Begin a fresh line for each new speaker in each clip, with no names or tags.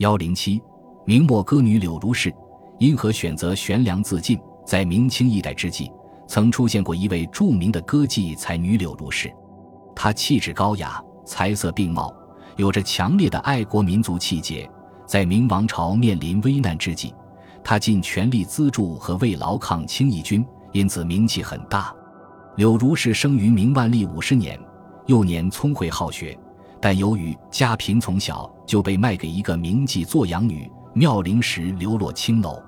幺零七，明末歌女柳如是，因何选择悬梁自尽？在明清一代之际，曾出现过一位著名的歌妓才女柳如是，她气质高雅，才色并茂，有着强烈的爱国民族气节。在明王朝面临危难之际，她尽全力资助和慰劳抗清义军，因此名气很大。柳如是生于明万历五十年，幼年聪慧好学，但由于家贫，从小就被卖给一个名妓做养女，妙龄时流落青楼。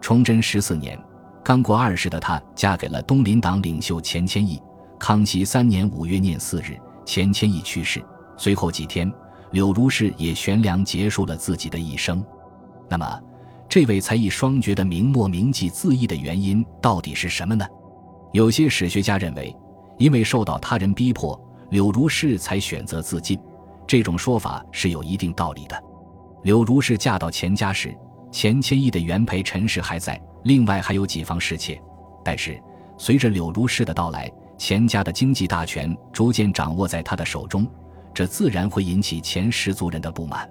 崇祯十四年。刚过二十的她嫁给了东林党领袖钱谦益。康熙三年五月廿四日，钱谦益去世。随后几天，柳如是也悬梁结束了自己的一生。那么，这位才艺双绝的明末名妓自缢的原因到底是什么呢？有些史学家认为，因为受到他人逼迫，柳如是才选择自尽。这种说法是有一定道理的。柳如是嫁到钱家时，钱谦益的原配陈氏还在。另外还有几房侍妾，但是随着柳如是的到来，钱家的经济大权逐渐掌握在他的手中，这自然会引起钱氏族人的不满。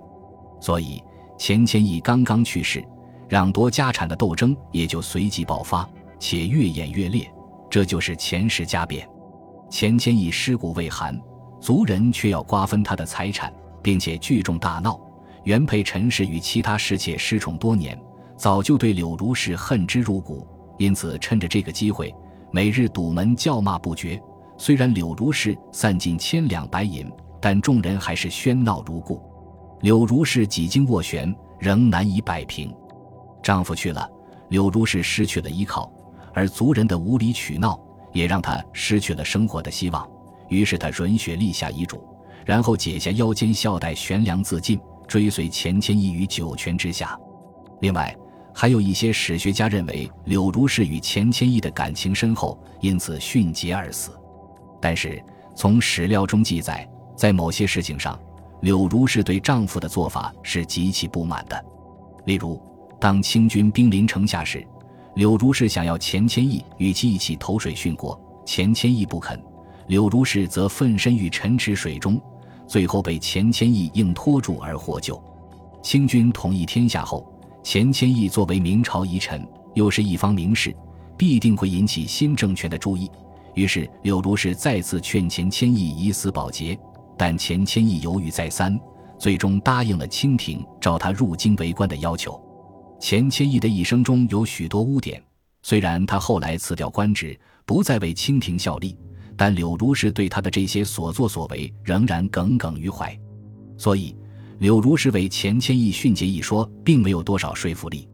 所以钱谦益刚刚去世，让夺家产的斗争也就随即爆发，且越演越烈。这就是钱氏家变。钱谦益尸骨未寒，族人却要瓜分他的财产，并且聚众大闹。原配陈氏与其他侍妾失宠多年。早就对柳如是恨之入骨，因此趁着这个机会，每日堵门叫骂不绝。虽然柳如是散尽千两白银，但众人还是喧闹如故。柳如是几经斡旋，仍难以摆平。丈夫去了，柳如是失去了依靠，而族人的无理取闹也让她失去了生活的希望。于是他准血立下遗嘱，然后解下腰间孝带，悬梁自尽，追随钱谦益于九泉之下。另外。还有一些史学家认为柳如是与钱谦益的感情深厚，因此殉节而死。但是从史料中记载，在某些事情上，柳如是对丈夫的做法是极其不满的。例如，当清军兵临城下时，柳如是想要钱谦益与其一起投水殉国，钱谦益不肯，柳如是则奋身于沉池水中，最后被钱谦益硬拖住而获救。清军统一天下后。钱谦益作为明朝遗臣，又是一方名士，必定会引起新政权的注意。于是柳如是再次劝钱谦益以死保节，但钱谦益犹豫再三，最终答应了清廷召他入京为官的要求。钱谦益的一生中有许多污点，虽然他后来辞掉官职，不再为清廷效力，但柳如是对他的这些所作所为仍然耿耿于怀，所以。柳如是为钱谦益殉节一说，并没有多少说服力。